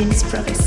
James Prophecy.